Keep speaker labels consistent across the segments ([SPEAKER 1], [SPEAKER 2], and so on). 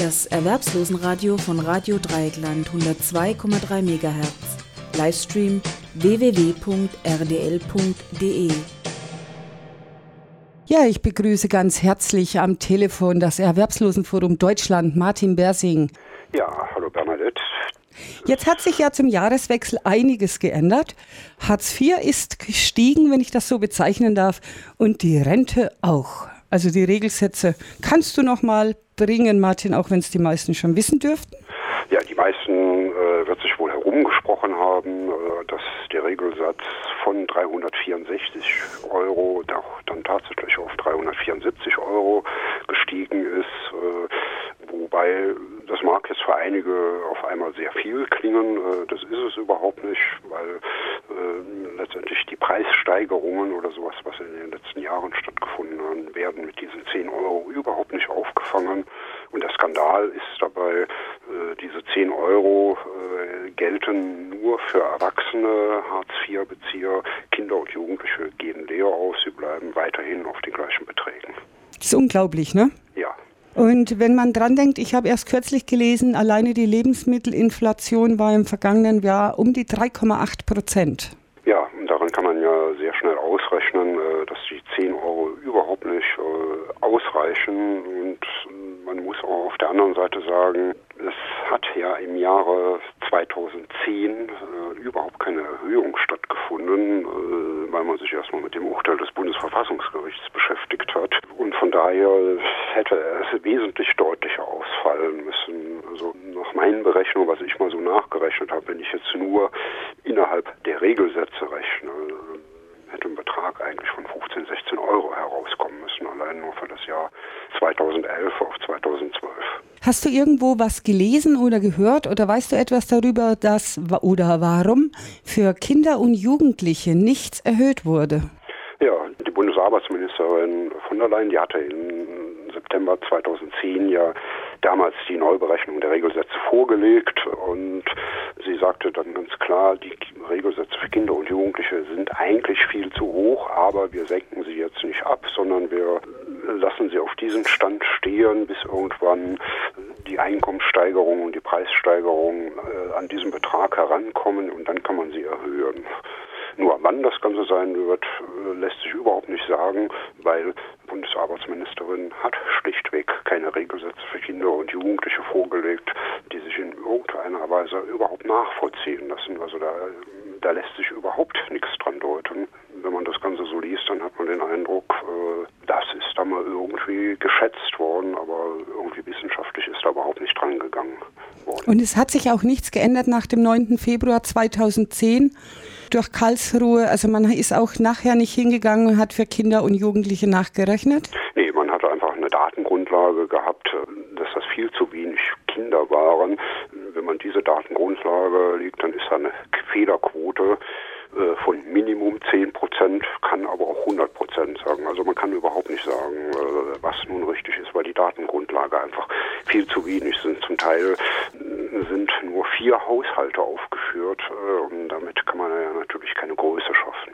[SPEAKER 1] Das Erwerbslosenradio von Radio Dreieckland 102,3 MHz. Livestream www.rdl.de.
[SPEAKER 2] Ja, ich begrüße ganz herzlich am Telefon das Erwerbslosenforum Deutschland, Martin Bersing.
[SPEAKER 3] Ja, hallo Bernadette.
[SPEAKER 2] Jetzt hat sich ja zum Jahreswechsel einiges geändert. Hartz IV ist gestiegen, wenn ich das so bezeichnen darf, und die Rente auch. Also die Regelsätze. Kannst du noch mal bringen, Martin, auch wenn es die meisten schon wissen dürften?
[SPEAKER 3] Ja, die meisten äh, wird sich wohl herumgesprochen haben, äh, dass der Regelsatz von 364 Euro doch dann tatsächlich auf 374 Euro gestiegen ist. Äh, wobei das mag jetzt für einige auf einmal sehr viel klingen. Äh, das ist es überhaupt nicht, weil äh, letztendlich die Preissteigerungen oder sowas, was in den letzten Jahren stattgefunden haben, werden mit diesen 10 Euro überhaupt nicht aufgefangen. Und der Skandal ist dabei, äh, diese 10 Euro äh, gelten nur für Erwachsene, Hartz-IV-Bezieher, Kinder und Jugendliche gehen leer aus, sie bleiben weiterhin auf den gleichen Beträgen.
[SPEAKER 2] Das ist unglaublich, ne?
[SPEAKER 3] Ja.
[SPEAKER 2] Und wenn man dran denkt, ich habe erst kürzlich gelesen, alleine die Lebensmittelinflation war im vergangenen Jahr um die 3,8 Prozent.
[SPEAKER 3] Ja, und daran kann man ja sehr schnell ausrechnen, äh, dass die 10 Euro überhaupt nicht äh, ausreichen. Und man muss auch auf der anderen Seite sagen, es hat ja im Jahre 2010 äh, überhaupt keine Erhöhung stattgefunden, äh, weil man sich erstmal mit dem Urteil des Bundesverfassungsgerichts beschäftigt hat. Und von daher hätte es wesentlich deutlicher ausfallen müssen. Also nach meinen Berechnungen, was ich mal so nachgerechnet habe, wenn ich jetzt nur innerhalb der Regelsätze rechne, Betrag eigentlich von 15, 16 Euro herauskommen müssen, allein nur für das Jahr 2011 auf 2012.
[SPEAKER 2] Hast du irgendwo was gelesen oder gehört oder weißt du etwas darüber, dass oder warum für Kinder und Jugendliche nichts erhöht wurde?
[SPEAKER 3] Ja, die Bundesarbeitsministerin von der Leyen, die hatte im September 2010 ja damals die Neuberechnung der Regelsätze vorgelegt und sie sagte dann ganz klar, die Regelsätze für Kinder und Jugendliche sind eigentlich viel zu hoch, aber wir senken sie jetzt nicht ab, sondern wir lassen sie auf diesen Stand stehen, bis irgendwann die Einkommenssteigerung und die Preissteigerung äh, an diesen Betrag herankommen und dann kann man sie erhöhen. Nur wann das Ganze sein wird, äh, lässt sich überhaupt nicht sagen, weil die Bundesarbeitsministerin hat schlichtweg keine Regelsätze für Kinder und Jugendliche vorgelegt, die sich in irgendeiner Weise überhaupt nachvollziehen lassen. Also da, da lässt sich überhaupt nichts dran deuten. Wenn man das Ganze so liest, dann hat man den Eindruck, äh, das ist da mal irgendwie geschätzt worden, aber irgendwie wissenschaftlich ist da überhaupt nicht dran gegangen worden.
[SPEAKER 2] Und es hat sich auch nichts geändert nach dem 9. Februar 2010 durch Karlsruhe. Also man ist auch nachher nicht hingegangen und hat für Kinder und Jugendliche nachgerechnet?
[SPEAKER 3] Nee, man hatte einfach eine Datengrundlage gehabt, dass das viel zu wenig Kinder waren. Wenn man diese Datengrundlage liegt, dann ist da eine Fehlerquote von Minimum 10 Prozent, kann aber auch 100 Prozent sagen. Also man kann überhaupt nicht sagen, äh, was nun richtig ist, weil die Datengrundlage einfach viel zu wenig sind. Zum Teil äh, sind nur vier Haushalte aufgeführt und damit kann man ja natürlich keine Größe schaffen.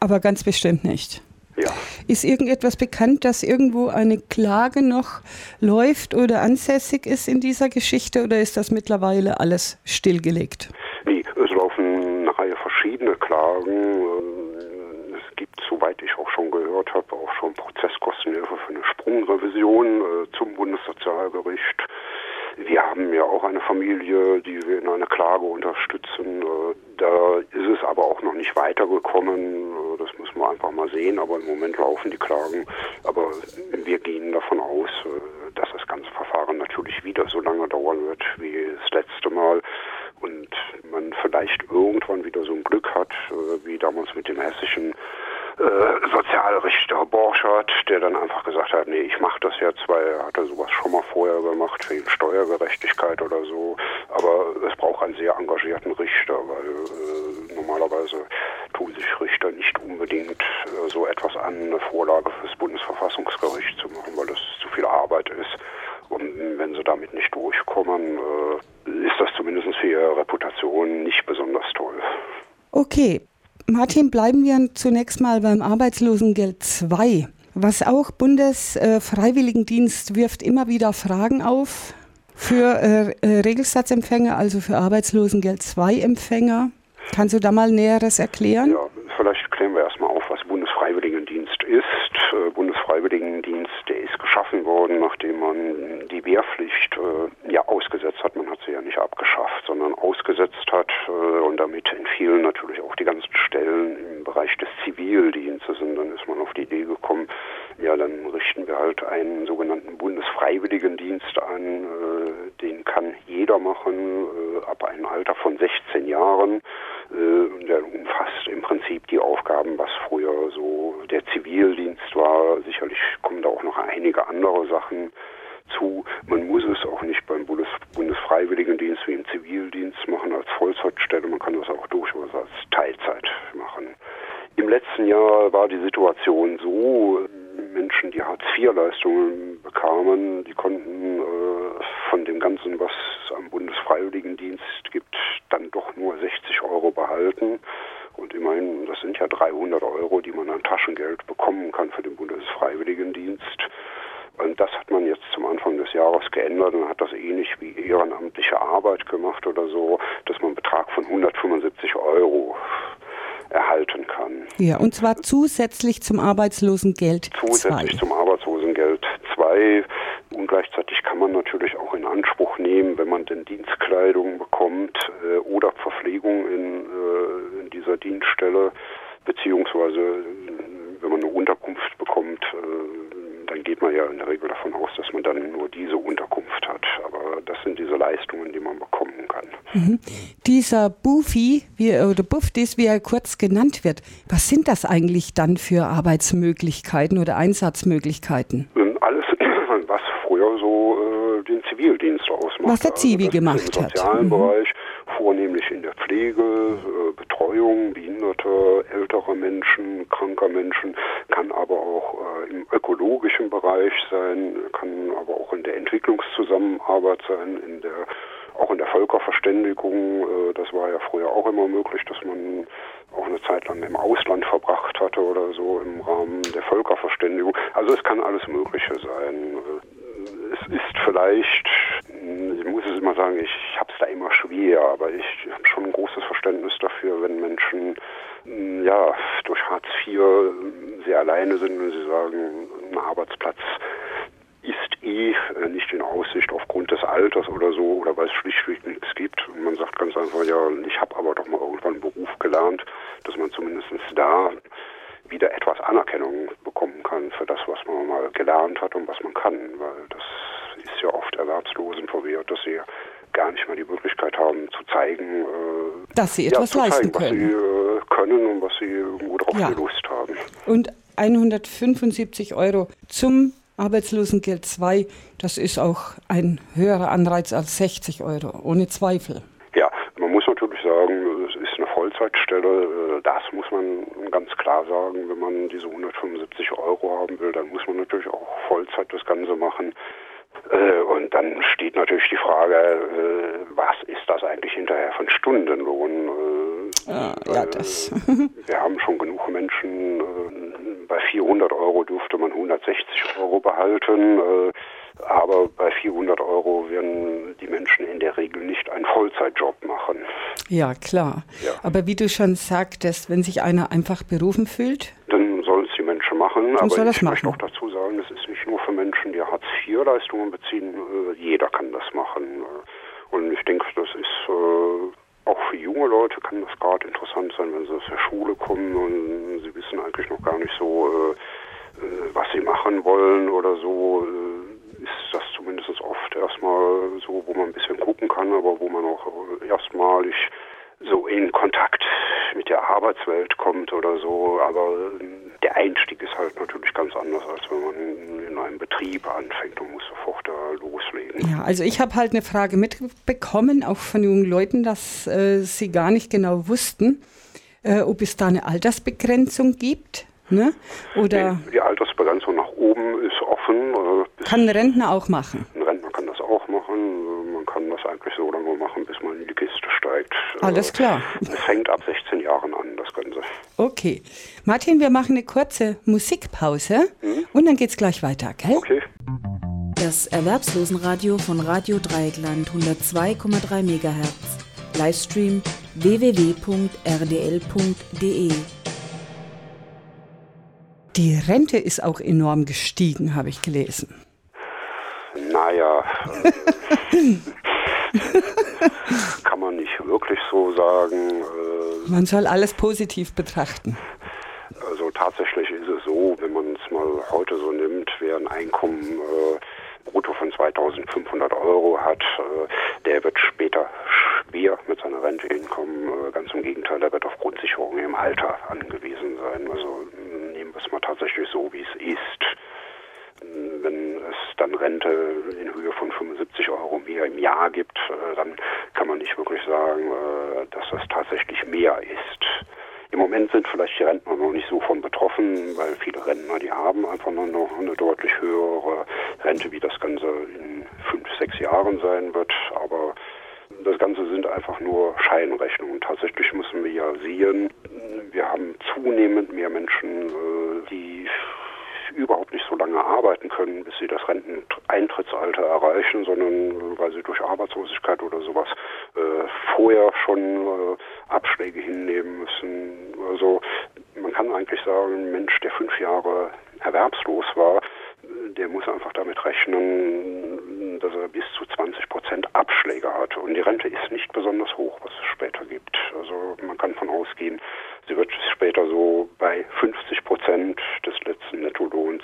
[SPEAKER 2] Aber ganz bestimmt nicht.
[SPEAKER 3] Ja.
[SPEAKER 2] Ist irgendetwas bekannt, dass irgendwo eine Klage noch läuft oder ansässig ist in dieser Geschichte oder ist das mittlerweile alles stillgelegt?
[SPEAKER 3] Nee, es laufen eine Reihe verschiedene Klagen. Es gibt, soweit ich auch schon gehört habe, auch schon Prozesskostenhilfe für Sprungrevision äh, zum Bundessozialgericht. Wir haben ja auch eine Familie, die wir in einer Klage unterstützen. Äh, da ist es aber auch noch nicht weitergekommen. Äh, das müssen wir einfach mal sehen. Aber im Moment laufen die Klagen. Aber wir gehen davon aus, dass das ganze Verfahren natürlich wieder so lange dauern wird wie das letzte Mal. Und man vielleicht irgendwann wieder so ein Glück hat, wie damals mit dem hessischen Sozialrichter Borchardt, der dann einfach gesagt hat, nee, ich mache das jetzt, weil er hatte sowas schon mal vorher gemacht, wegen Steuergerechtigkeit oder so. Aber es braucht einen sehr engagierten Richter, weil äh, normalerweise tun sich Richter nicht unbedingt äh, so etwas an, eine Vorlage fürs Bundesverfassungsgericht zu machen, weil das zu viel Arbeit ist. Und wenn sie damit nicht durchkommen, äh, ist das zumindest für ihre Reputation nicht besonders toll.
[SPEAKER 2] Okay, Martin, bleiben wir zunächst mal beim Arbeitslosengeld 2. Was auch Bundesfreiwilligendienst äh, wirft immer wieder Fragen auf. Für äh, Regelsatzempfänger, also für Arbeitslosengeld 2-Empfänger, kannst du da mal Näheres erklären?
[SPEAKER 3] Ja, vielleicht klären wir erstmal auf, was Bundesfreiwilligendienst ist. Äh, Bundesfreiwilligendienst, der ist geschaffen worden, nachdem man Wehrpflicht äh, ja ausgesetzt hat. Man hat sie ja nicht abgeschafft, sondern ausgesetzt hat äh, und damit entfielen natürlich auch die ganzen Stellen im Bereich des Zivildienstes. Und dann ist man auf die Idee gekommen, ja, dann richten wir halt einen sogenannten Bundesfreiwilligendienst an. Äh, den kann jeder machen, äh, ab einem Alter von 16 Jahren. Äh, der umfasst im Prinzip die Aufgaben, was früher so der Zivildienst war. Sicherlich kommen da auch noch einige andere Sachen zu. Man muss es auch nicht beim Bundes Bundesfreiwilligendienst wie im Zivildienst machen als Vollzeitstelle. Man kann das auch durchaus als Teilzeit machen. Im letzten Jahr war die Situation so, Menschen, die Hartz-IV-Leistungen bekamen, die konnten äh, von dem Ganzen, was es am Bundesfreiwilligendienst gibt, dann doch nur 60 Euro behalten. Und immerhin, das sind ja 300 Euro, die man an Taschengeld bekommen kann für den Bundesfreiwilligendienst. Und das hat man jetzt zum Anfang des Jahres geändert und hat das ähnlich wie ehrenamtliche Arbeit gemacht oder so, dass man einen Betrag von 175 Euro erhalten kann.
[SPEAKER 2] Ja, und zwar zusätzlich zum Arbeitslosengeld
[SPEAKER 3] Zusätzlich 2. zum Arbeitslosengeld 2. Und gleichzeitig kann man natürlich auch in Anspruch nehmen, wenn man denn Dienstkleidung bekommt äh, oder Verpflegung in, äh, in dieser Dienststelle, beziehungsweise wenn man eine Unterkunft bekommt, äh, dann geht man ja in der Regel davon aus, dass man dann nur diese Unterkunft hat. Aber das sind diese Leistungen, die man bekommen kann.
[SPEAKER 2] Mhm. Dieser Bufi, wie, oder Buftis, wie er kurz genannt wird, was sind das eigentlich dann für Arbeitsmöglichkeiten oder Einsatzmöglichkeiten?
[SPEAKER 3] Alles, was früher so äh, den Zivildienst ausmacht.
[SPEAKER 2] Was der Zivi also gemacht
[SPEAKER 3] hat. Im sozialen mhm. Bereich, vornehmlich in der Pflege, äh, Betreuung behinderter, älterer Menschen, kranker Menschen, kann aber auch im ökologischen Bereich sein, kann aber auch in der Entwicklungszusammenarbeit sein, in der auch in der Völkerverständigung, äh, das war ja früher auch immer möglich, dass man auch eine Zeit lang im Ausland verbracht hatte oder so im Rahmen der Völkerverständigung. Also es kann alles Mögliche sein. Es ist vielleicht, ich muss es immer sagen, ich habe es da immer schwer, aber ich habe schon ein großes Verständnis dafür, wenn Menschen ja durch Hartz IV sehr alleine sind und sie sagen, ein Arbeitsplatz ist eh äh, nicht in Aussicht aufgrund des Alters oder so oder weil es schlichtweg nichts gibt. Und man sagt ganz einfach, ja, ich habe aber doch mal irgendwann einen Beruf gelernt, dass man zumindest da wieder etwas Anerkennung bekommen kann für das, was man mal gelernt hat und was man kann, weil das ist ja oft Erwerbslosen verwehrt, dass sie gar nicht mehr die Möglichkeit haben zu zeigen,
[SPEAKER 2] äh, dass sie etwas
[SPEAKER 3] ja,
[SPEAKER 2] leisten
[SPEAKER 3] zeigen,
[SPEAKER 2] können.
[SPEAKER 3] Was sie äh, können und was sie irgendwo drauf ja. Lust haben.
[SPEAKER 2] Und 175 Euro zum Arbeitslosengeld 2, das ist auch ein höherer Anreiz als 60 Euro, ohne Zweifel.
[SPEAKER 3] Ja, man muss natürlich sagen, es ist eine Vollzeitstelle. Das muss man ganz klar sagen. Wenn man diese 175 Euro haben will, dann muss man natürlich auch Vollzeit das Ganze machen. Äh, und dann steht natürlich die Frage, äh, was ist das eigentlich hinterher von Stundenlohn?
[SPEAKER 2] Ah, ja, das.
[SPEAKER 3] wir haben schon genug Menschen bei 400 Euro dürfte man 160 Euro behalten, äh, aber bei 400 Euro werden die Menschen in der Regel nicht einen Vollzeitjob machen.
[SPEAKER 2] Ja, klar. Ja. Aber wie du schon sagtest, wenn sich einer einfach berufen fühlt?
[SPEAKER 3] Dann sollen es die Menschen machen.
[SPEAKER 2] Dann
[SPEAKER 3] aber
[SPEAKER 2] soll
[SPEAKER 3] ich
[SPEAKER 2] möchte
[SPEAKER 3] auch dazu sagen, es ist nicht nur für Menschen, die Hartz-IV-Leistungen beziehen. Äh, jeder kann das machen. Und ich denke, das ist äh, auch für junge Leute kann das gerade interessant sein, wenn sie aus der Schule kommen und sie wissen eigentlich noch gar nicht so, äh, äh was sie machen wollen oder so. Äh, ist das zumindest oft erstmal so, wo man ein bisschen gucken kann, aber wo man auch erstmalig so in Kontakt mit der Arbeitswelt kommt oder so. Aber der Einstieg ist halt natürlich ganz anders, als wenn man in einem Betrieb anfängt und muss sofort da loslegen.
[SPEAKER 2] Ja, also ich habe halt eine Frage mitbekommen, auch von jungen Leuten, dass äh, sie gar nicht genau wussten, äh, ob es da eine Altersbegrenzung gibt. Ne? Oder
[SPEAKER 3] nee, die Altersbegrenzung nach oben ist offen.
[SPEAKER 2] Äh, kann ein Rentner auch machen?
[SPEAKER 3] Ein Rentner kann das auch machen. Man kann das eigentlich so lange machen, bis man in die Kiste steigt.
[SPEAKER 2] Alles klar.
[SPEAKER 3] Es fängt ab 16 Jahren an, das Ganze.
[SPEAKER 2] Okay. Martin, wir machen eine kurze Musikpause mhm. und dann geht es gleich weiter, gell?
[SPEAKER 3] Okay.
[SPEAKER 1] Das Erwerbslosenradio von Radio Dreieckland 102,3 MHz. Livestream www.rdl.de.
[SPEAKER 2] Die Rente ist auch enorm gestiegen, habe ich gelesen.
[SPEAKER 3] Naja, äh, kann man nicht wirklich so sagen.
[SPEAKER 2] Man soll alles positiv betrachten.
[SPEAKER 3] Also tatsächlich ist es so, wenn man es mal heute so nimmt, wer ein Einkommen äh, brutto von 2500 Euro hat, äh, der wird später schwer mit seiner Rente hinkommen. Äh, ganz im Gegenteil, der wird auf Grundsicherung im Alter angewiesen sein. Also nehmen wir es mal tatsächlich so, wie es ist wenn es dann Rente in Höhe von 75 Euro mehr im Jahr gibt, äh, dann kann man nicht wirklich sagen, äh, dass das tatsächlich mehr ist. Im Moment sind vielleicht die Rentner noch nicht so von betroffen, weil viele Rentner, die haben einfach nur noch eine deutlich höhere Rente, wie das Ganze in fünf, sechs Jahren sein wird. Aber das Ganze sind einfach nur Scheinrechnungen. Tatsächlich müssen wir ja sehen, wir haben zunehmend mehr Menschen, äh, überhaupt nicht so lange arbeiten können, bis sie das Renteneintrittsalter erreichen, sondern weil sie durch Arbeitslosigkeit oder sowas äh, vorher schon äh, Abschläge hinnehmen müssen. Also man kann eigentlich sagen, ein Mensch, der fünf Jahre erwerbslos war, der muss einfach damit rechnen, dass er bis zu 20 Prozent Abschläge hat. Und die Rente ist nicht besonders hoch, was es später gibt. Also man kann davon ausgehen, sie wird später so bei 50 Prozent des letzten Nettolohns,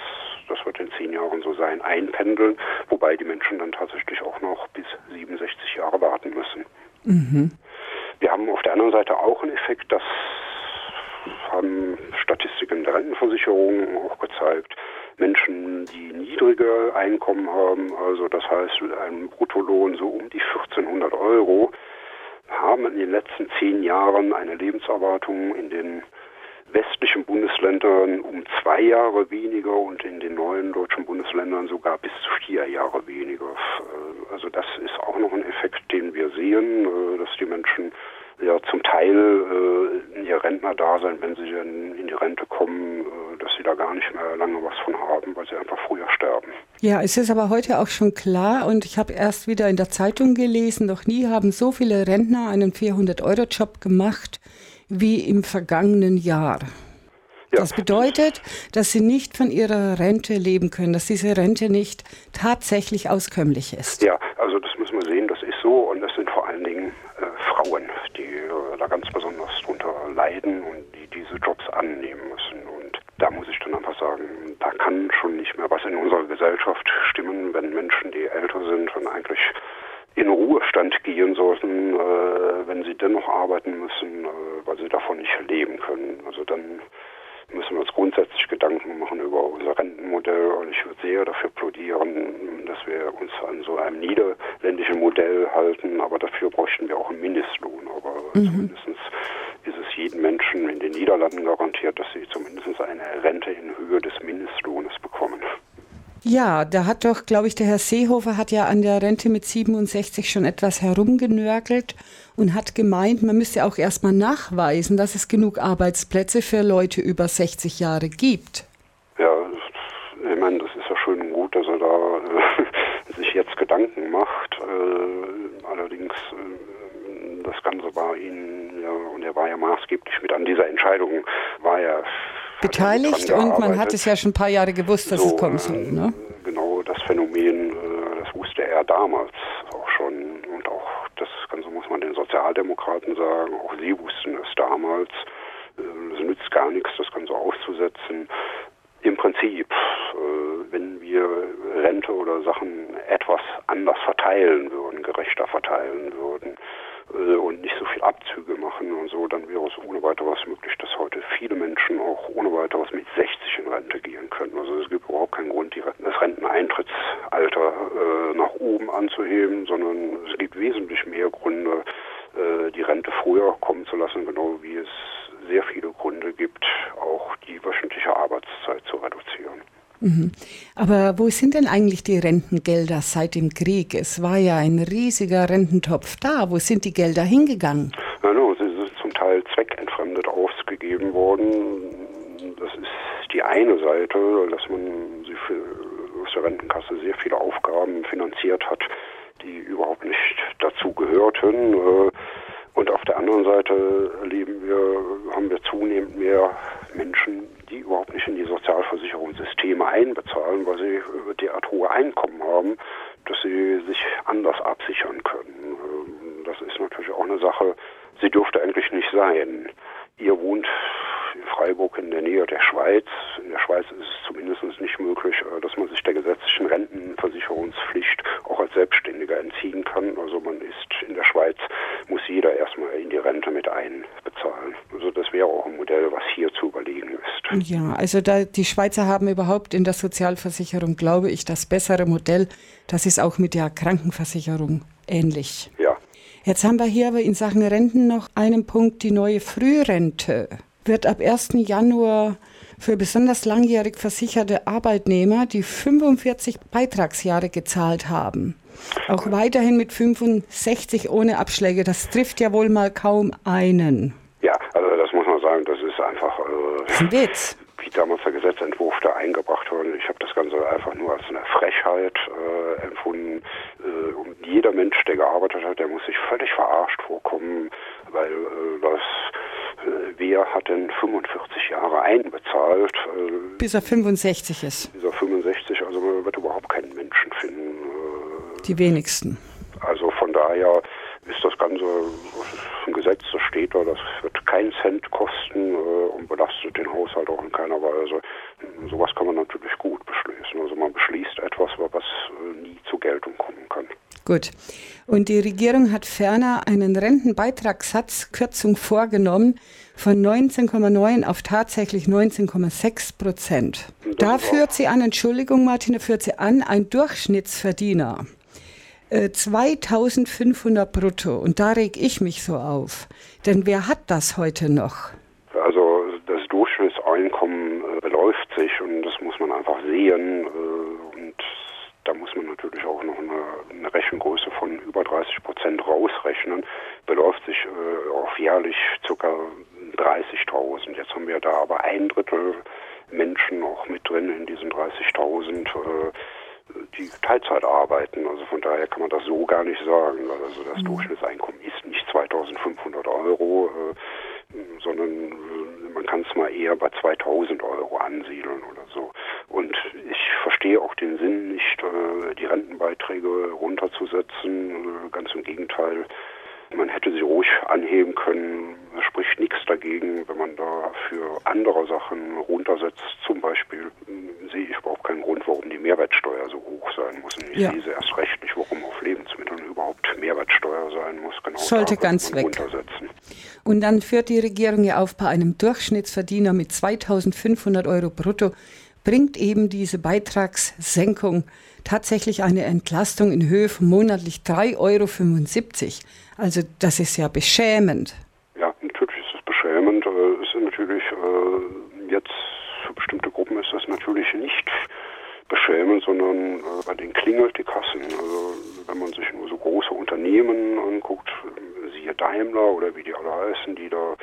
[SPEAKER 3] das wird in zehn Jahren so sein, einpendeln, wobei die Menschen dann tatsächlich auch noch bis 67 Jahre warten müssen. Mhm. Wir haben auf der anderen Seite auch einen Effekt, das haben Statistiken der Rentenversicherung auch gezeigt, Menschen, die niedrige Einkommen haben, also das heißt ein Bruttolohn so um die 1400 Euro, haben in den letzten zehn Jahren eine Lebenserwartung in den westlichen Bundesländern um zwei Jahre weniger und in den neuen deutschen Bundesländern sogar bis zu vier Jahre weniger. Äh, also das ist auch noch ein Effekt, den wir sehen, äh, dass die Menschen ja zum Teil äh, in ihr Rentnerdasein, wenn sie dann in die Rente kommen, sie da gar nicht mehr lange was von haben, weil sie einfach früher sterben.
[SPEAKER 2] Ja, es ist aber heute auch schon klar und ich habe erst wieder in der Zeitung gelesen, noch nie haben so viele Rentner einen 400-Euro-Job gemacht wie im vergangenen Jahr. Ja. Das bedeutet, dass sie nicht von ihrer Rente leben können, dass diese Rente nicht tatsächlich auskömmlich ist.
[SPEAKER 3] Ja, also das müssen wir sehen, das ist so und das sind vor allen Dingen äh, Frauen, die äh, da ganz besonders drunter leiden und die diese Jobs annehmen müssen. Und da muss ich dann einfach sagen, da kann schon nicht mehr was in unserer Gesellschaft stimmen, wenn Menschen, die älter sind und eigentlich in Ruhestand gehen sollten, äh, wenn sie dennoch arbeiten müssen, äh, weil sie davon nicht leben können. Also dann müssen wir uns grundsätzlich Gedanken machen über unser Rentenmodell und ich würde sehr dafür plädieren, dass wir uns an so einem niederländischen Modell halten, aber dafür bräuchten wir auch einen Mindestlohn. Aber mhm. zumindest ist es jedem Menschen in den Niederlanden garantiert, dass sie zumindest eine Rente in Höhe des Mindestlohnes bekommen.
[SPEAKER 2] Ja, da hat doch, glaube ich, der Herr Seehofer hat ja an der Rente mit 67 schon etwas herumgenörgelt und hat gemeint, man müsste auch erstmal nachweisen, dass es genug Arbeitsplätze für Leute über 60 Jahre gibt.
[SPEAKER 3] Ja, ich meine, das ist ja schön und gut, dass er da äh, sich jetzt Gedanken macht. Äh, allerdings, äh, das Ganze war ihn, ja, und er war ja maßgeblich mit an dieser Entscheidung, war ja
[SPEAKER 2] beteiligt und man hat es ja schon ein paar Jahre gewusst, dass so, es kommen soll. Ne?
[SPEAKER 3] Genau, das Phänomen, äh, das wusste er damals auch schon und auch das Ganze muss man den Sozialdemokraten sagen, auch sie wussten es damals. Äh, es nützt gar nichts, das Ganze auszusetzen. Im Prinzip, äh, wenn wir Rente oder Sachen etwas anders verteilen würden, gerechter verteilen würden, äh, und nicht so viel Abzüge machen und es ohne weiteres möglich, dass heute viele Menschen auch ohne weiteres mit 60 in Rente gehen können. Also es gibt überhaupt keinen Grund, das Renteneintrittsalter äh, nach oben anzuheben, sondern es gibt wesentlich mehr Gründe, äh, die Rente früher kommen zu lassen, genau wie es sehr viele Gründe gibt, auch die wöchentliche Arbeitszeit zu reduzieren.
[SPEAKER 2] Mhm. Aber wo sind denn eigentlich die Rentengelder seit dem Krieg? Es war ja ein riesiger Rententopf da. Wo sind die Gelder hingegangen?
[SPEAKER 3] Ja, no, sie sind zum Teil zweckentfremdet ausgegeben worden. Das ist die eine Seite, dass man für aus der Rentenkasse sehr viele Aufgaben finanziert hat, die überhaupt nicht dazu gehörten. Äh, und auf der anderen Seite erleben wir, haben wir zunehmend mehr Menschen, die überhaupt nicht in die Sozialversicherungssysteme einbezahlen, weil sie derart hohe Einkommen haben, dass sie sich anders absichern können. Ähm, das ist natürlich auch eine Sache, sie dürfte eigentlich nicht sein. Ihr wohnt Freiburg in der Nähe der Schweiz. In der Schweiz ist es zumindest nicht möglich, äh, dass man sich der gesetzlichen Rentenversicherungspflicht auch als Selbstständiger entziehen kann. Also man ist in der Schweiz, muss jeder erstmal in die Rente mit einbezahlen. Also das wäre auch ein Modell, was hier zu überlegen ist.
[SPEAKER 2] Ja, also da, die Schweizer haben überhaupt in der Sozialversicherung, glaube ich, das bessere Modell. Das ist auch mit der Krankenversicherung ähnlich.
[SPEAKER 3] Ja.
[SPEAKER 2] Jetzt haben wir hier aber in Sachen Renten noch einen Punkt, die neue Frührente wird ab 1. Januar für besonders langjährig versicherte Arbeitnehmer, die 45 Beitragsjahre gezahlt haben. Auch weiterhin mit 65 ohne Abschläge. Das trifft ja wohl mal kaum einen.
[SPEAKER 3] Ja, also das muss man sagen, das ist einfach.
[SPEAKER 2] Äh, ein Witz.
[SPEAKER 3] Wie damals der Gesetzentwurf da eingebracht wurde. Ich habe das Ganze einfach nur als eine Frechheit äh, empfunden. Äh, und jeder Mensch, der gearbeitet hat, der muss sich völlig verarscht vorkommen, weil äh, das wer hat denn 45 Jahre einbezahlt?
[SPEAKER 2] Äh, bis er 65 ist.
[SPEAKER 3] Bis er 65, also man wird überhaupt keinen Menschen finden.
[SPEAKER 2] Äh. Die wenigsten.
[SPEAKER 3] Also von daher ist das Ganze ein Gesetz, das steht da, das wird keinen Cent kosten äh, und belastet den Haushalt auch in keiner Weise. Sowas kann man natürlich gut beschließen. Also man beschließt etwas, was nie zur Geltung kommen kann.
[SPEAKER 2] Gut. Und die Regierung hat ferner einen Rentenbeitragssatzkürzung vorgenommen von 19,9 auf tatsächlich 19,6 Prozent. Da führt sie an, Entschuldigung Martina, führt sie an, ein Durchschnittsverdiener. 2500 äh, brutto. Und da reg ich mich so auf. Denn wer hat das heute noch?
[SPEAKER 3] Also das Durchschnittseinkommen äh, beläuft sich und das muss man einfach sehen. Äh, und da muss man natürlich auch noch eine, eine Rechengröße von über 30 Prozent rausrechnen. Beläuft sich äh, auf jährlich ca. 30.000. Jetzt haben wir da aber ein Drittel Menschen auch mit drin in diesen 30.000, äh, die Teilzeit arbeiten. Also von daher kann man das so gar nicht sagen. Also das mhm. Durchschnittseinkommen ist nicht 2.500 Euro, äh, sondern äh, man kann es mal eher bei 2.000 Euro ansiedeln oder so. Und ich verstehe auch den Sinn nicht, äh, die Rentenbeiträge runterzusetzen. Äh, ganz im Gegenteil, man hätte sie ruhig anheben können. Es spricht nichts dagegen, wenn man da für andere Sachen runtersetzt. Zum Beispiel hm, sehe ich überhaupt keinen Grund, warum die Mehrwertsteuer so hoch sein muss. Und ich ja. sehe sie erst recht nicht, warum auf Lebensmitteln überhaupt Mehrwertsteuer sein muss.
[SPEAKER 2] Genau Sollte ganz weg. Und dann führt die Regierung ja auf, bei einem Durchschnittsverdiener mit 2500 Euro brutto bringt eben diese Beitragssenkung tatsächlich eine Entlastung in Höhe von monatlich 3,75 Euro. Also das ist ja beschämend.
[SPEAKER 3] Ja, natürlich ist es beschämend. Äh, es ist natürlich äh, jetzt für bestimmte Gruppen ist das natürlich nicht beschämend, sondern äh, bei denen klingelt die Kassen. Also wenn man sich nur so große Unternehmen anguckt, siehe Daimler oder wie die alle heißen, die da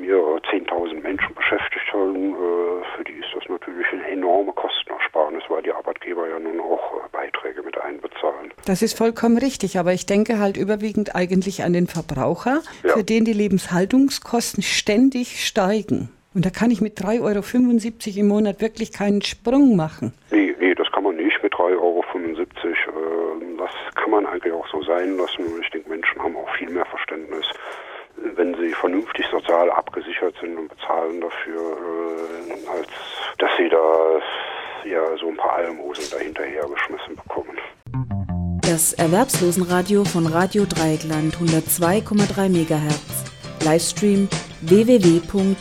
[SPEAKER 3] mehrere 10.000 Menschen beschäftigt haben, äh, für die ist das natürlich eine enorme Kostenersparnis, weil die Arbeitgeber ja nun auch äh, Beiträge mit einbezahlen.
[SPEAKER 2] Das ist vollkommen richtig, aber ich denke halt überwiegend eigentlich an den Verbraucher, ja. für den die Lebenshaltungskosten ständig steigen. Und da kann ich mit 3,75 Euro im Monat wirklich keinen Sprung machen.
[SPEAKER 3] Nee, nee, das kann man nicht mit 3,75 Euro. Ähm, das kann man eigentlich auch so sein lassen. Und ich denke, Menschen haben auch viel mehr Verständnis wenn sie vernünftig sozial abgesichert sind und bezahlen dafür, äh, als dass sie da ja so ein paar Almosen dahinterher geschmissen bekommen.
[SPEAKER 1] Das Erwerbslosenradio von Radio Dreieckland 102,3 MHz. Livestream www.rdl.de